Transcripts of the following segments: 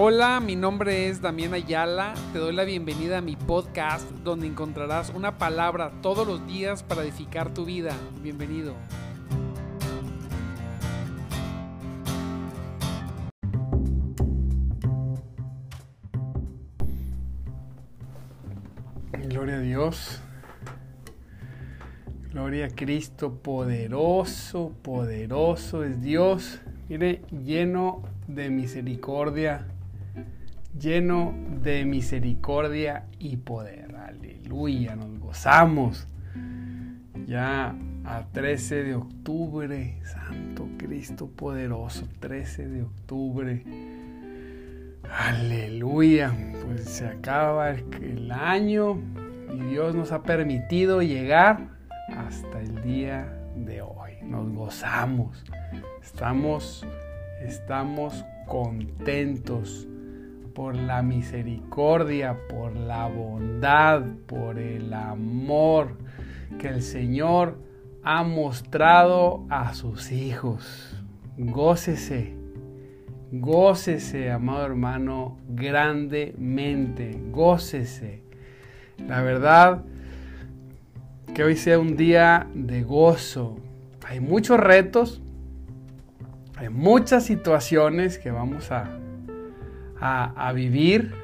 Hola, mi nombre es Damián Ayala. Te doy la bienvenida a mi podcast donde encontrarás una palabra todos los días para edificar tu vida. Bienvenido. Gloria a Dios. Gloria a Cristo, poderoso, poderoso es Dios. Mire, lleno de misericordia lleno de misericordia y poder. Aleluya, nos gozamos. Ya a 13 de octubre, Santo Cristo poderoso, 13 de octubre. Aleluya, pues se acaba el año y Dios nos ha permitido llegar hasta el día de hoy. Nos gozamos, estamos, estamos contentos por la misericordia, por la bondad, por el amor que el Señor ha mostrado a sus hijos. Gócese, gócese, amado hermano, grandemente, gócese. La verdad, que hoy sea un día de gozo. Hay muchos retos, hay muchas situaciones que vamos a a, vivir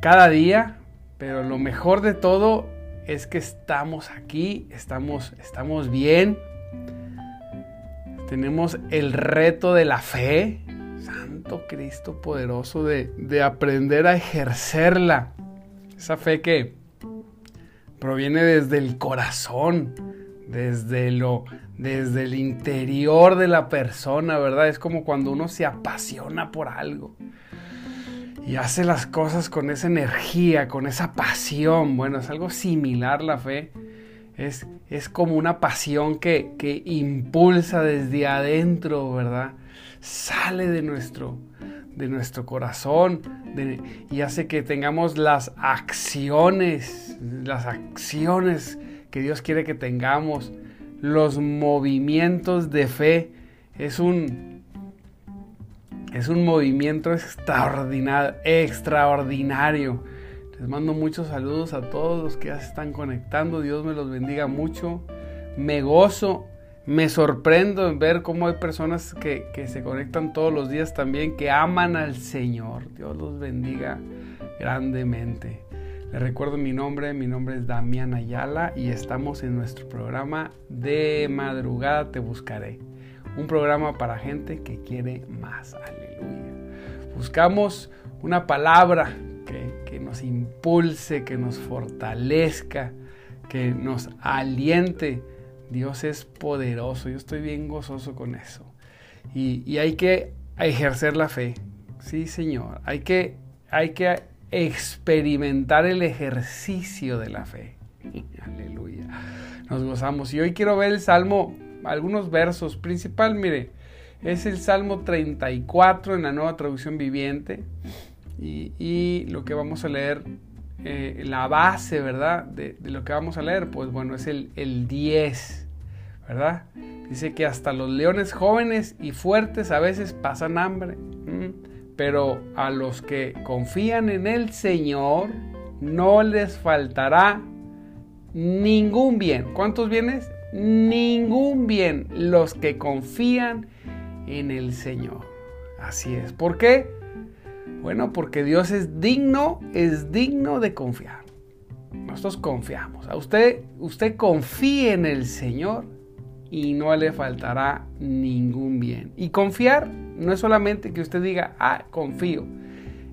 cada día, pero lo mejor de todo es que estamos aquí, estamos, estamos bien, tenemos el reto de la fe, Santo Cristo poderoso, de, de aprender a ejercerla, esa fe que proviene desde el corazón, desde lo desde el interior de la persona, ¿verdad? Es como cuando uno se apasiona por algo y hace las cosas con esa energía, con esa pasión. Bueno, es algo similar la fe. Es, es como una pasión que, que impulsa desde adentro, ¿verdad? Sale de nuestro, de nuestro corazón y hace que tengamos las acciones, las acciones que Dios quiere que tengamos los movimientos de fe. Es un, es un movimiento extraordinario, extraordinario. Les mando muchos saludos a todos los que ya se están conectando. Dios me los bendiga mucho. Me gozo, me sorprendo en ver cómo hay personas que, que se conectan todos los días también, que aman al Señor. Dios los bendiga grandemente. Les recuerdo mi nombre, mi nombre es Damián Ayala y estamos en nuestro programa de madrugada te buscaré. Un programa para gente que quiere más. Aleluya. Buscamos una palabra que, que nos impulse, que nos fortalezca, que nos aliente. Dios es poderoso. Yo estoy bien gozoso con eso. Y, y hay que ejercer la fe. Sí, Señor. Hay que, hay que experimentar el ejercicio de la fe. Aleluya. Nos gozamos. Y hoy quiero ver el Salmo, algunos versos. Principal, mire, es el Salmo 34 en la nueva traducción viviente. Y, lo que vamos a leer, eh, la base, ¿verdad? De, lo que vamos a leer, pues bueno, es el, el 10, ¿verdad? Dice que hasta los leones jóvenes y fuertes a veces pasan hambre pero a los que confían en el Señor no les faltará ningún bien. ¿Cuántos bienes? Ningún bien. Los que confían en el Señor. Así es. ¿Por qué? Bueno, porque Dios es digno, es digno de confiar. Nosotros confiamos. A usted, usted confíe en el Señor y no le faltará ningún bien. Y confiar no es solamente que usted diga, ah, confío.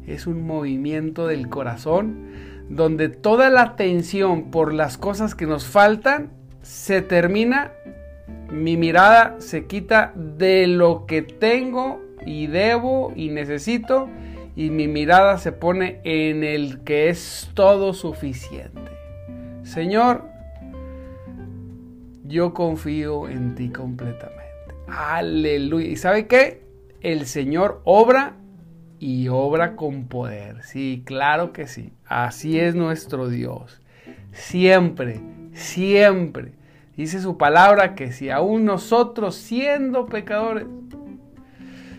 Es un movimiento del corazón donde toda la atención por las cosas que nos faltan se termina, mi mirada se quita de lo que tengo y debo y necesito y mi mirada se pone en el que es todo suficiente. Señor, yo confío en ti completamente. Aleluya. ¿Y sabe qué? El Señor obra y obra con poder. Sí, claro que sí. Así es nuestro Dios. Siempre, siempre. Dice su palabra que si aún nosotros siendo pecadores,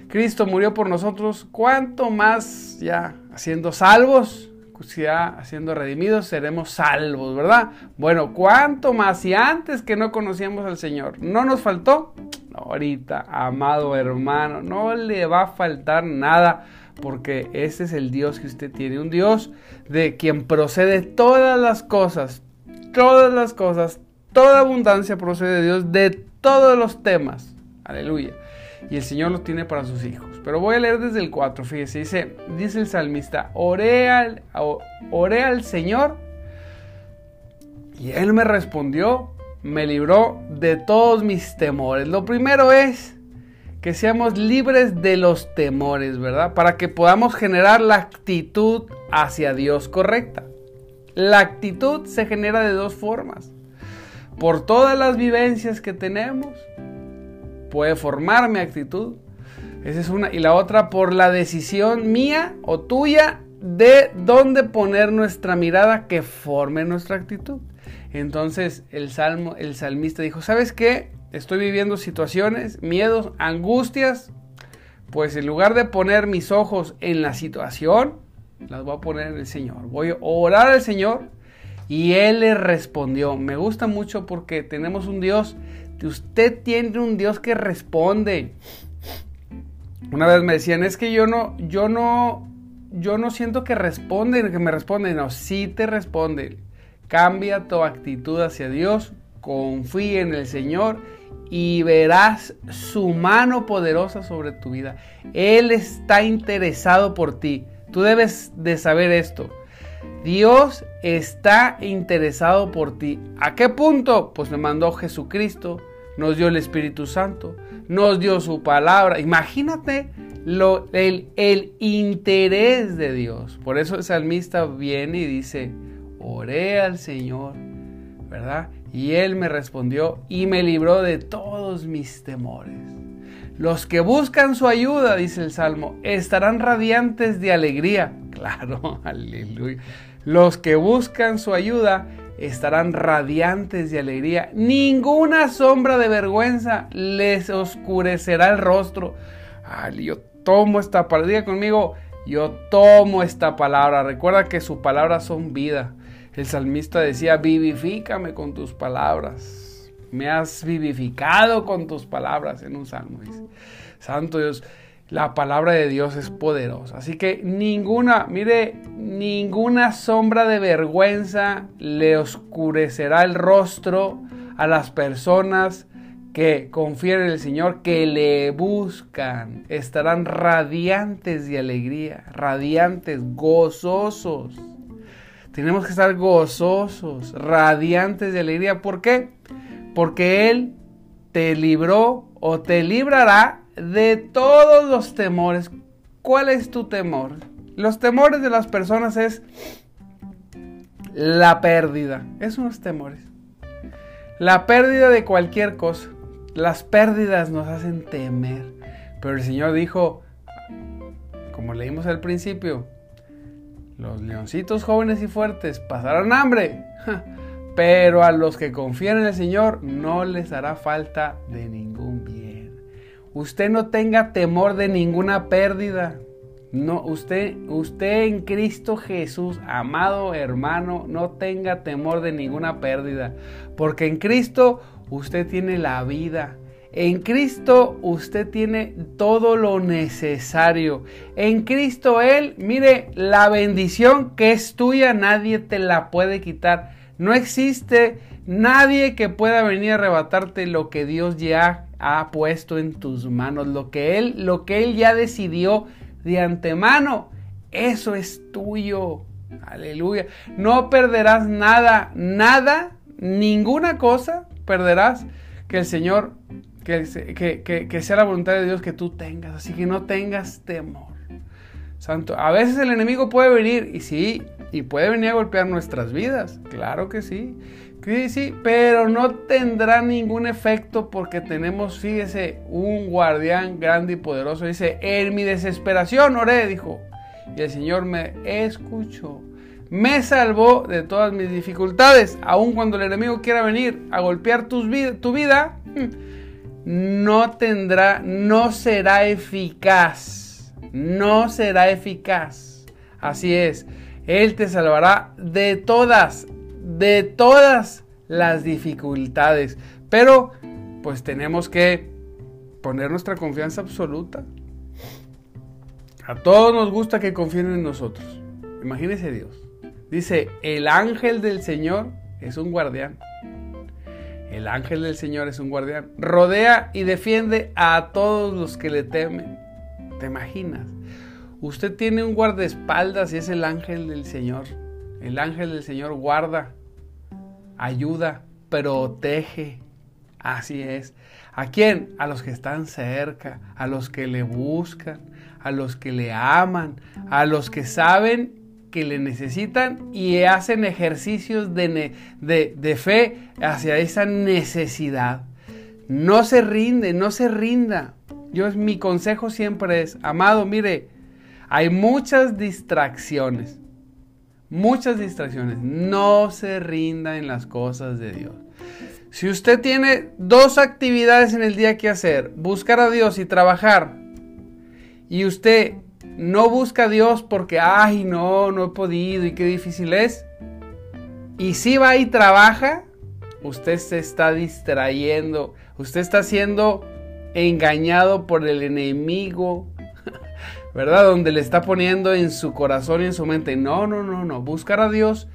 Cristo murió por nosotros, ¿cuánto más ya siendo salvos? Siendo redimidos seremos salvos, ¿verdad? Bueno, ¿cuánto más? Si antes que no conocíamos al Señor, ¿no nos faltó? ahorita, amado hermano, no le va a faltar nada porque ese es el Dios que usted tiene, un Dios de quien procede todas las cosas, todas las cosas, toda abundancia procede de Dios de todos los temas. Aleluya. Y el Señor los tiene para sus hijos. Pero voy a leer desde el 4, fíjese, dice, dice el salmista, oré al, oré al Señor y Él me respondió, me libró de todos mis temores. Lo primero es que seamos libres de los temores, ¿verdad? Para que podamos generar la actitud hacia Dios correcta. La actitud se genera de dos formas. Por todas las vivencias que tenemos, puede formar mi actitud. Esa es una. Y la otra por la decisión mía o tuya de dónde poner nuestra mirada que forme nuestra actitud. Entonces el salmo, el salmista dijo, ¿sabes qué? estoy viviendo situaciones, miedos, angustias, pues en lugar de poner mis ojos en la situación, las voy a poner en el Señor. Voy a orar al Señor y Él le respondió. Me gusta mucho porque tenemos un Dios, usted tiene un Dios que responde. Una vez me decían, es que yo no, yo no, yo no siento que responden, que me responden. No, sí te responde. Cambia tu actitud hacia Dios, confía en el Señor y verás su mano poderosa sobre tu vida. Él está interesado por ti. Tú debes de saber esto. Dios está interesado por ti. ¿A qué punto? Pues me mandó Jesucristo, nos dio el Espíritu Santo, nos dio su palabra. Imagínate lo, el, el interés de Dios. Por eso el salmista viene y dice, oré al Señor, ¿verdad? Y él me respondió y me libró de todos mis temores. Los que buscan su ayuda, dice el Salmo, estarán radiantes de alegría. Claro, aleluya. Los que buscan su ayuda estarán radiantes de alegría. Ninguna sombra de vergüenza les oscurecerá el rostro. Ay, yo tomo esta palabra. Diga conmigo, yo tomo esta palabra. Recuerda que sus palabras son vida. El salmista decía, vivifícame con tus palabras. Me has vivificado con tus palabras en un salmo. Santo Dios, la palabra de Dios es poderosa. Así que ninguna, mire, ninguna sombra de vergüenza le oscurecerá el rostro a las personas que confían en el Señor, que le buscan. Estarán radiantes de alegría, radiantes, gozosos. Tenemos que estar gozosos, radiantes de alegría. ¿Por qué? Porque Él te libró o te librará de todos los temores. ¿Cuál es tu temor? Los temores de las personas es la pérdida. Es unos temores. La pérdida de cualquier cosa. Las pérdidas nos hacen temer. Pero el Señor dijo, como leímos al principio, los leoncitos jóvenes y fuertes pasarán hambre, pero a los que confían en el Señor no les hará falta de ningún bien. Usted no tenga temor de ninguna pérdida. No, usted, usted en Cristo Jesús, amado hermano, no tenga temor de ninguna pérdida, porque en Cristo usted tiene la vida en Cristo usted tiene todo lo necesario. En Cristo Él, mire, la bendición que es tuya nadie te la puede quitar. No existe nadie que pueda venir a arrebatarte lo que Dios ya ha puesto en tus manos, lo que Él, lo que Él ya decidió de antemano. Eso es tuyo. Aleluya. No perderás nada, nada, ninguna cosa perderás que el Señor que, sea la voluntad de Dios que tú tengas. Así que no tengas temor. Santo, a veces el enemigo puede venir, y sí, y puede venir a golpear nuestras vidas. Claro que sí. Sí, sí, pero no tendrá ningún efecto porque tenemos, fíjese, un guardián grande y poderoso. Dice, en mi desesperación oré, dijo. Y el Señor me escuchó. Me salvó de todas mis dificultades. Aun cuando el enemigo quiera venir a golpear tu vida, no tendrá, no será eficaz. No será eficaz. Así es. Él te salvará de todas, de todas las dificultades. Pero, pues tenemos que poner nuestra confianza absoluta. A todos nos gusta que confíen en nosotros. Imagínese Dios. Dice, el ángel del Señor es un guardián. El ángel del Señor es un guardián. Rodea y defiende a todos los que le temen. ¿Te imaginas? Usted tiene un guardaespaldas y es el ángel del Señor. El ángel del Señor guarda, ayuda, protege. Así es. ¿A quién? A los que están cerca, a los que le buscan, a los que le aman, a los que saben que le necesitan y hacen ejercicios de, de, fe hacia esa necesidad. No se rinde, no se rinda. Yo, mi consejo siempre es, amado, mire, hay muchas distracciones, muchas distracciones. No se rinda en las cosas de Dios. Si usted tiene dos actividades en el día que hacer, buscar a Dios y trabajar, y usted no busca a Dios porque, ay, no, no he podido y qué difícil es. Y si va y trabaja, usted se está distrayendo, usted está siendo engañado por el enemigo, ¿verdad? Donde le está poniendo en su corazón y en su mente, no, no, no, no, buscar a Dios.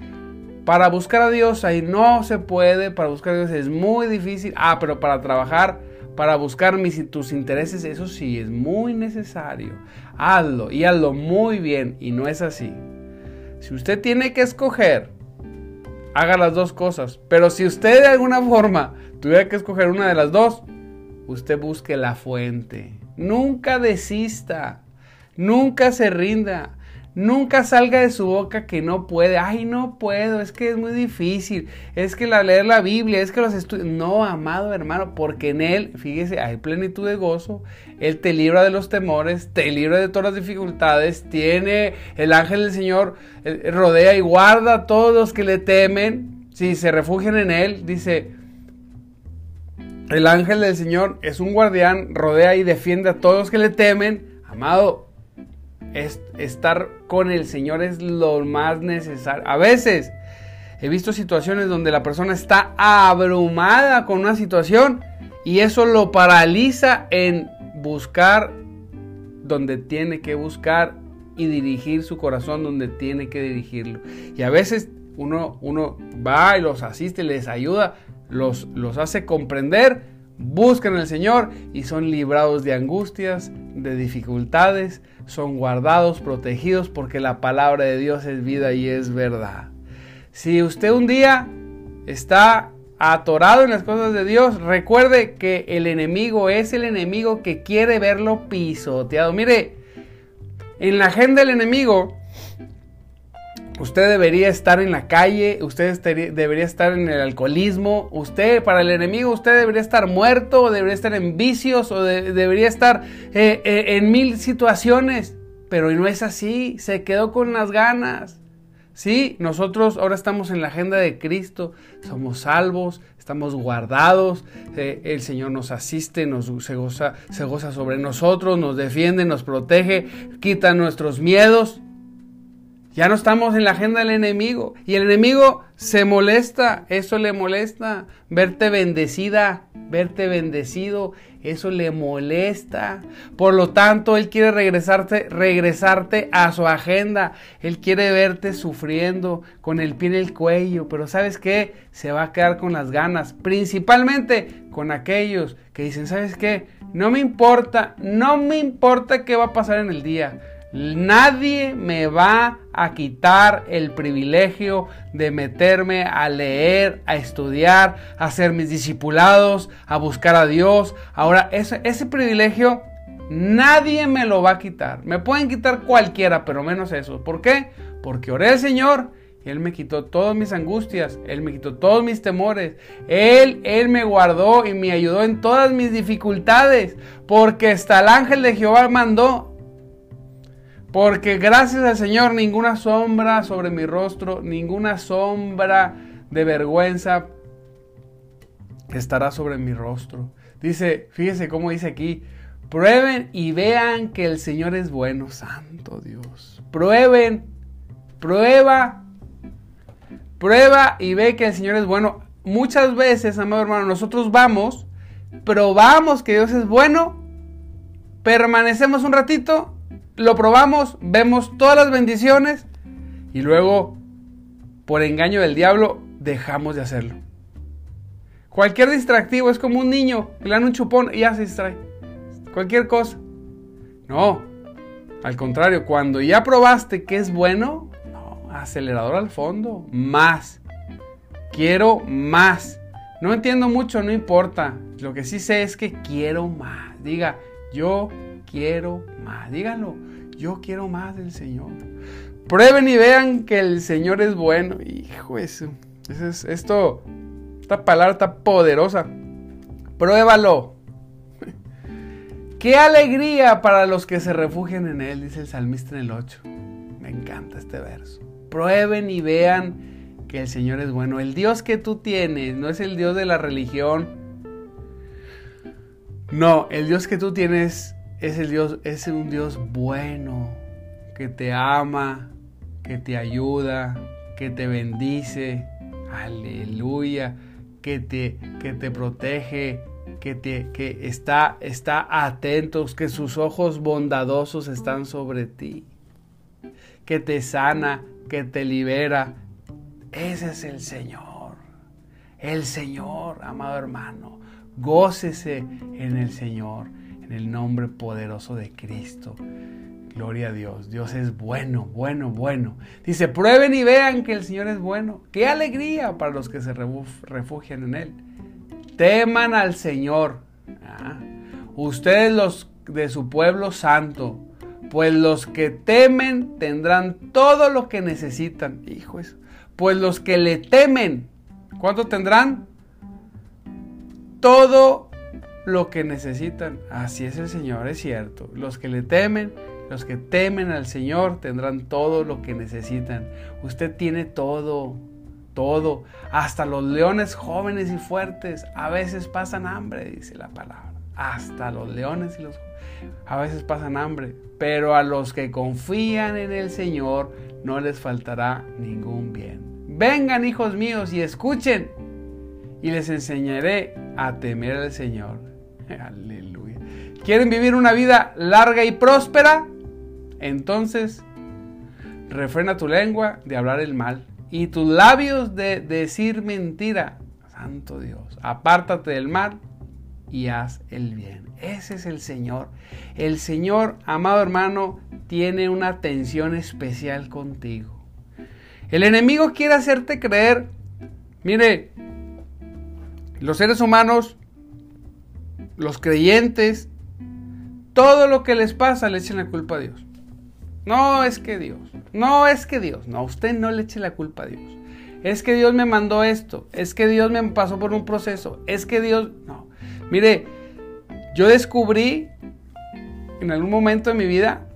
Para buscar a Dios ahí no se puede, para buscar a Dios es muy difícil. Ah, pero para trabajar para buscar mis, tus intereses, eso sí es muy necesario. Hazlo y hazlo muy bien y no es así. Si usted tiene que escoger, haga las dos cosas. Pero si usted de alguna forma tuviera que escoger una de las dos, usted busque la fuente. Nunca desista. Nunca se rinda. Nunca salga de su boca que no puede. Ay, no puedo, es que es muy difícil. Es que la, leer la Biblia, es que los estudios. No, amado hermano, porque en Él, fíjese, hay plenitud de gozo. Él te libra de los temores, te libra de todas las dificultades. Tiene el ángel del Señor, eh, rodea y guarda a todos los que le temen. Si se refugian en Él, dice. El ángel del Señor es un guardián, rodea y defiende a todos los que le temen. Amado, estar con el Señor es lo más necesario. A veces he visto situaciones donde la persona está abrumada con una situación y eso lo paraliza en buscar donde tiene que buscar y dirigir su corazón donde tiene que dirigirlo. Y a veces uno, uno va y los asiste, les ayuda, los, los hace comprender, buscan al Señor y son librados de angustias, de dificultades, son guardados, protegidos, porque la palabra de Dios es vida y es verdad. Si usted un día está atorado en las cosas de Dios, recuerde que el enemigo es el enemigo que quiere verlo pisoteado. Mire, en la agenda del enemigo Usted debería estar en la calle, usted debería estar en el alcoholismo, usted para el enemigo usted debería estar muerto, debería estar en vicios, o debería estar eh, eh, en mil situaciones, pero no es así, se quedó con las ganas. Sí, nosotros ahora estamos en la agenda de Cristo, somos salvos, estamos guardados, eh, el Señor nos asiste, nos, se goza sobre nosotros, nos defiende, nos protege, quita nuestros miedos. Ya no estamos en la agenda del enemigo. Y el enemigo se molesta, eso le molesta. Verte bendecida, verte bendecido, eso le molesta. Por lo tanto, él quiere regresarte, regresarte a su agenda. Él quiere verte sufriendo con el pie en el cuello. Pero ¿sabes qué? Se va a quedar con las ganas. Principalmente con aquellos que dicen, ¿sabes qué? No me importa, no me importa qué va a pasar en el día. Nadie me va a quitar el privilegio de meterme a leer, a estudiar, a ser mis discipulados, a buscar a Dios. Ahora, ese, privilegio nadie me lo va a quitar. Me pueden quitar cualquiera, pero menos eso. ¿Por qué? Porque oré al Señor y Él me quitó todas mis angustias, Él me quitó todos mis temores, Él, Él me guardó y me ayudó en todas mis dificultades, porque hasta el ángel de Jehová mandó porque gracias al Señor ninguna sombra sobre mi rostro, ninguna sombra de vergüenza estará sobre mi rostro. Dice, fíjese cómo dice aquí, prueben y vean que el Señor es bueno, santo Dios. Prueben, prueba, prueba y ve que el Señor es bueno. Muchas veces, amado hermano, nosotros vamos, probamos que Dios es bueno, permanecemos un ratito, lo probamos, vemos todas las bendiciones y luego, por engaño del diablo, dejamos de hacerlo. Cualquier distractivo es como un niño que le dan un chupón y ya se distrae. Cualquier cosa. No, al contrario, cuando ya probaste que es bueno, no, acelerador al fondo, más. Quiero más. No entiendo mucho, no importa. Lo que sí sé es que quiero más. Diga, yo quiero más. Dígalo, yo quiero más del Señor. Prueben y vean que el Señor es bueno. Hijo, eso, eso es, esto esta palabra está poderosa. Pruébalo. Qué alegría para los que se refugian en Él, dice el salmista en el 8. Me encanta este verso. Prueben y vean que el Señor es bueno. El Dios que tú tienes no es el Dios de la religión. No, el Dios que tú tienes es Dios, es un Dios bueno, que te ama, que te ayuda, que te bendice. Aleluya que te, que te protege, que, te, que está, está atento, que sus ojos bondadosos están sobre ti, que te sana, que te libera. Ese es el Señor. El Señor, amado hermano. Gócese en el Señor, el nombre poderoso de Cristo. Gloria a Dios. Dios es bueno, bueno, bueno. Dice, prueben y vean que el Señor es bueno. Qué alegría para los que se refugian en Él. Teman al Señor. Ah, ustedes los de su pueblo santo. Pues los que temen tendrán todo lo que necesitan. Hijo. Pues los que le temen, ¿cuánto tendrán? Todo lo que necesitan. Así es el Señor, es cierto. Los que le temen los que temen al Señor tendrán todo lo que necesitan. Usted tiene todo, todo. Hasta los leones jóvenes y fuertes a veces pasan hambre, dice la palabra. Hasta los leones y los a veces pasan hambre. Pero a los que confían en el Señor no les faltará ningún bien. Vengan hijos míos y escuchen y les enseñaré a temer al Señor. Aleluya. ¿Quieren vivir una vida larga y próspera? Entonces, refrena tu lengua de hablar el mal y tus labios de decir mentira. Santo Dios, apártate del mal y haz el bien. Ese es el Señor. El Señor, amado hermano, tiene una atención especial contigo. El enemigo quiere hacerte creer, mire, los seres humanos, los creyentes, todo lo que les pasa le echan la culpa a Dios. No es que Dios, no es que Dios, no, usted no le eche la culpa a Dios. Es que Dios me mandó esto, es que Dios me pasó por un proceso, es que Dios, no. Mire, yo descubrí en algún momento de mi vida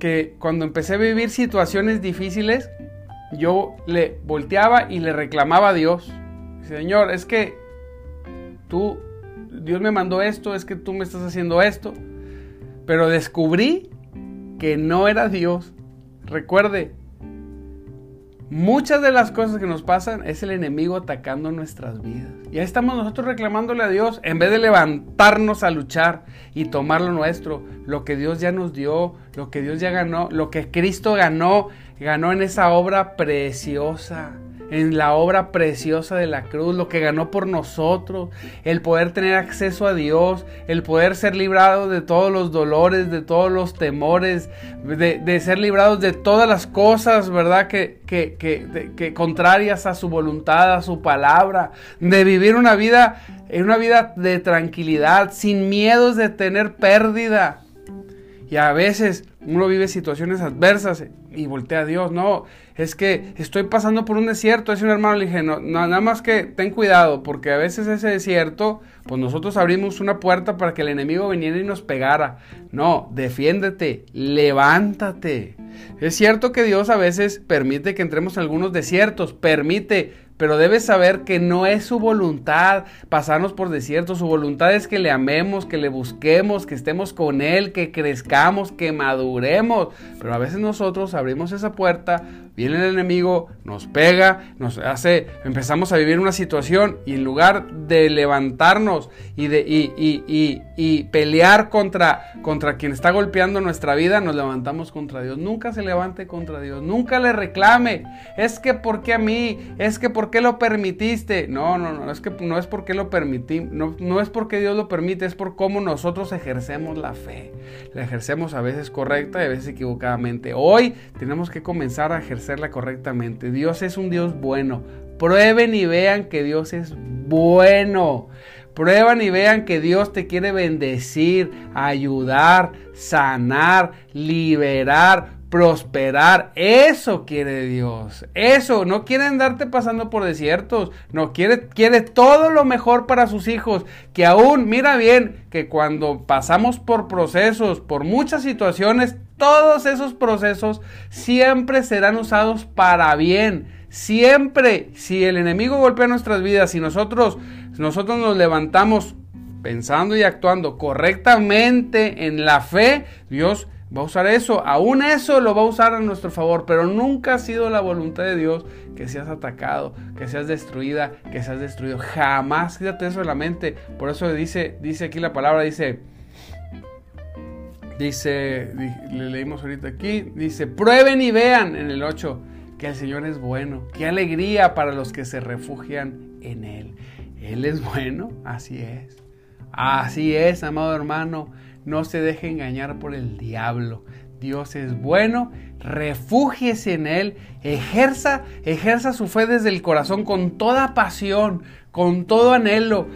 que cuando empecé a vivir situaciones difíciles, yo le volteaba y le reclamaba a Dios. Señor, es que tú, Dios me mandó esto, es que tú me estás haciendo esto. Pero descubrí que no era Dios. Recuerde, muchas de las cosas que nos pasan es el enemigo atacando nuestras vidas. Y ahí estamos nosotros reclamándole a Dios en vez de levantarnos a luchar y tomar lo nuestro, lo que Dios ya nos dio, lo que Dios ya ganó, lo que Cristo ganó, ganó en esa obra preciosa en la obra preciosa de la cruz, lo que ganó por nosotros, el poder tener acceso a Dios, el poder ser librados de todos los dolores, de todos los temores, de, ser librados de todas las cosas, ¿verdad? Que, que, que, contrarias a su voluntad, a su palabra, de vivir una vida, una vida de tranquilidad, sin miedos de tener pérdida. Y a veces uno vive situaciones adversas y voltea a Dios, no, es que estoy pasando por un desierto, es un hermano, le dije, no, nada más que ten cuidado, porque a veces ese desierto, pues nosotros abrimos una puerta para que el enemigo viniera y nos pegara. No, defiéndete, levántate. Es cierto que Dios a veces permite que entremos en algunos desiertos, permite, pero debes saber que no es su voluntad pasarnos por desiertos, su voluntad es que le amemos, que le busquemos, que estemos con Él, que crezcamos, que maduremos, pero a veces nosotros abrimos esa puerta, viene el enemigo, nos pega, nos hace, empezamos a vivir una situación y en lugar de levantarnos y de y, y, y, pelear contra, contra quien está golpeando nuestra vida, nos levantamos contra Dios. Nunca se levante contra Dios, nunca le reclame. Es que ¿por qué a mí? Es que ¿por qué lo permitiste? No, no, no, es que no es porque lo permití, no, no es porque Dios lo permite, es por cómo nosotros ejercemos la fe. La ejercemos a veces correcta y a veces equivocadamente. Hoy tenemos que comenzar a ejercer correctamente. Dios es un Dios bueno. Prueben y vean que Dios es bueno. Prueban y vean que Dios te quiere bendecir, ayudar, sanar, liberar, prosperar. Eso quiere Dios. Eso. No quiere andarte pasando por desiertos. No quiere, quiere todo lo mejor para sus hijos. Que aún, mira bien, que cuando pasamos por procesos, por muchas situaciones, todos esos procesos siempre serán usados para bien. Siempre, si el enemigo golpea nuestras vidas y nosotros, nosotros nos levantamos pensando y actuando correctamente en la fe, Dios va a usar eso, aún eso lo va a usar a nuestro favor, pero nunca ha sido la voluntad de Dios que seas atacado, que seas destruida, que seas destruido. Jamás quítate eso de la mente. Por eso dice, dice aquí la palabra, dice, Dice, le leímos ahorita aquí, dice, prueben y vean en el 8 que el Señor es bueno. Qué alegría para los que se refugian en Él. Él es bueno, así es. Así es, amado hermano. No se deje engañar por el diablo. Dios es bueno, refúgiese en Él, ejerza, ejerza su fe desde el corazón con toda pasión, con todo anhelo.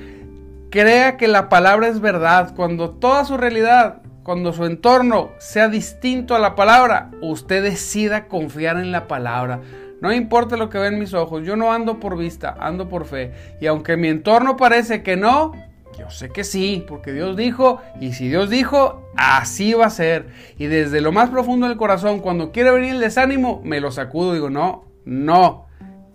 Crea que la palabra es verdad, cuando toda su realidad cuando su entorno sea distinto a la palabra, usted decida confiar en la palabra. No importa lo que ven mis ojos, yo no ando por vista, ando por fe. Y aunque mi entorno parece que no, yo sé que sí, porque Dios dijo, y si Dios dijo, así va a ser. Y desde lo más profundo del corazón, cuando quiere venir el desánimo, me lo sacudo digo, no, no.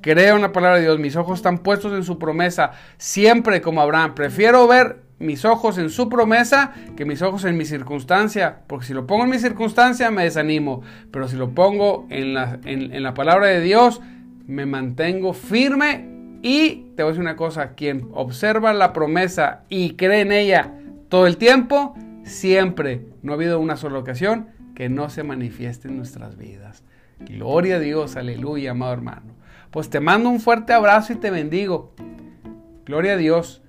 Creo en la palabra de Dios, mis ojos están puestos en su promesa, siempre como Abraham. Prefiero ver mis ojos en su promesa que mis ojos en mi circunstancia. Porque si lo pongo en mi circunstancia me desanimo. Pero si lo pongo en la, en, la palabra de Dios, me mantengo firme. Y te voy a decir una cosa, quien observa la promesa y cree en ella todo el tiempo, siempre, no ha habido una sola ocasión que no se manifieste en nuestras vidas. Gloria a Dios, aleluya, amado hermano. Pues te mando un fuerte abrazo y te bendigo. Gloria a Dios.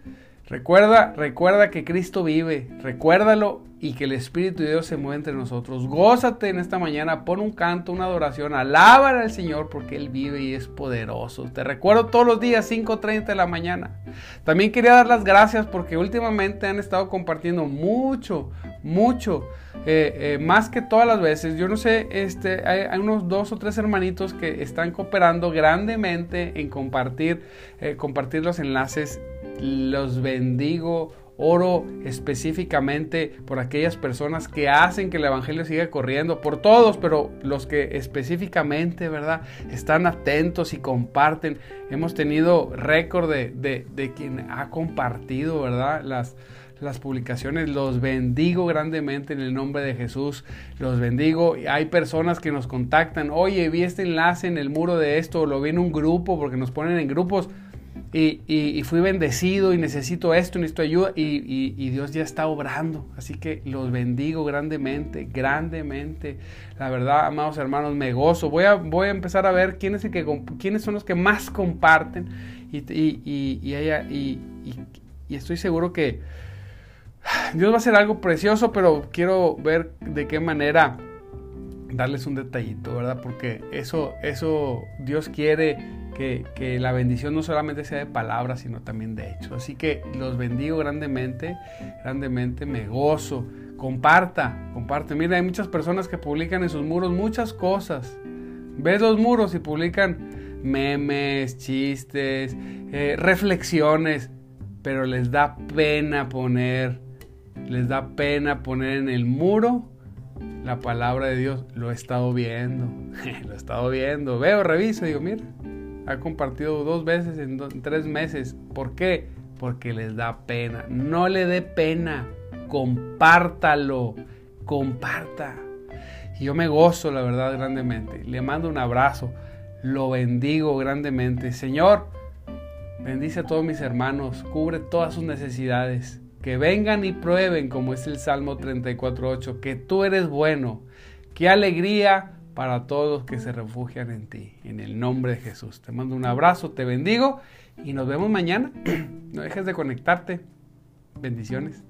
Recuerda, recuerda que Cristo vive, recuérdalo y que el Espíritu de Dios se mueve entre nosotros. Gózate en esta mañana, pon un canto, una adoración, alaba al Señor porque Él vive y es poderoso. Te recuerdo todos los días, 5.30 de la mañana. También quería dar las gracias porque últimamente han estado compartiendo mucho, mucho, eh, eh, más que todas las veces. Yo no sé, este, hay, unos dos o tres hermanitos que están cooperando grandemente en compartir, eh, compartir los enlaces los bendigo, oro específicamente por aquellas personas que hacen que el Evangelio siga corriendo, por todos, pero los que específicamente, ¿verdad? Están atentos y comparten. Hemos tenido récord de, de, quien ha compartido, ¿verdad? Las, las publicaciones, los bendigo grandemente en el nombre de Jesús, los bendigo. Hay personas que nos contactan, oye, vi este enlace en el muro de esto, lo vi en un grupo, porque nos ponen en grupos y, fui bendecido y necesito esto, necesito ayuda y, Dios ya está obrando. Así que los bendigo grandemente, grandemente. La verdad, amados hermanos, me gozo. Voy a, voy a empezar a ver quiénes, que, quiénes son los que más comparten y, y, estoy seguro que Dios va a hacer algo precioso, pero quiero ver de qué manera darles un detallito, ¿verdad? Porque eso, eso Dios quiere que, la bendición no solamente sea de palabras, sino también de hechos. Así que los bendigo grandemente, grandemente, me gozo. Comparta, comparte. Mira, hay muchas personas que publican en sus muros muchas cosas. Ves los muros y publican memes, chistes, eh, reflexiones, pero les da pena poner, les da pena poner en el muro la palabra de Dios. Lo he estado viendo, lo he estado viendo. Veo, reviso, digo, mira, ha compartido dos veces en, tres meses. ¿Por qué? Porque les da pena. No le dé pena. Compártalo. Comparta. Y yo me gozo, la verdad, grandemente. Le mando un abrazo. Lo bendigo grandemente. Señor, bendice a todos mis hermanos. Cubre todas sus necesidades. Que vengan y prueben, como es el Salmo 34.8, que tú eres bueno. Qué alegría para todos que se refugian en ti. En el nombre de Jesús. Te mando un abrazo, te bendigo y nos vemos mañana. No dejes de conectarte. Bendiciones.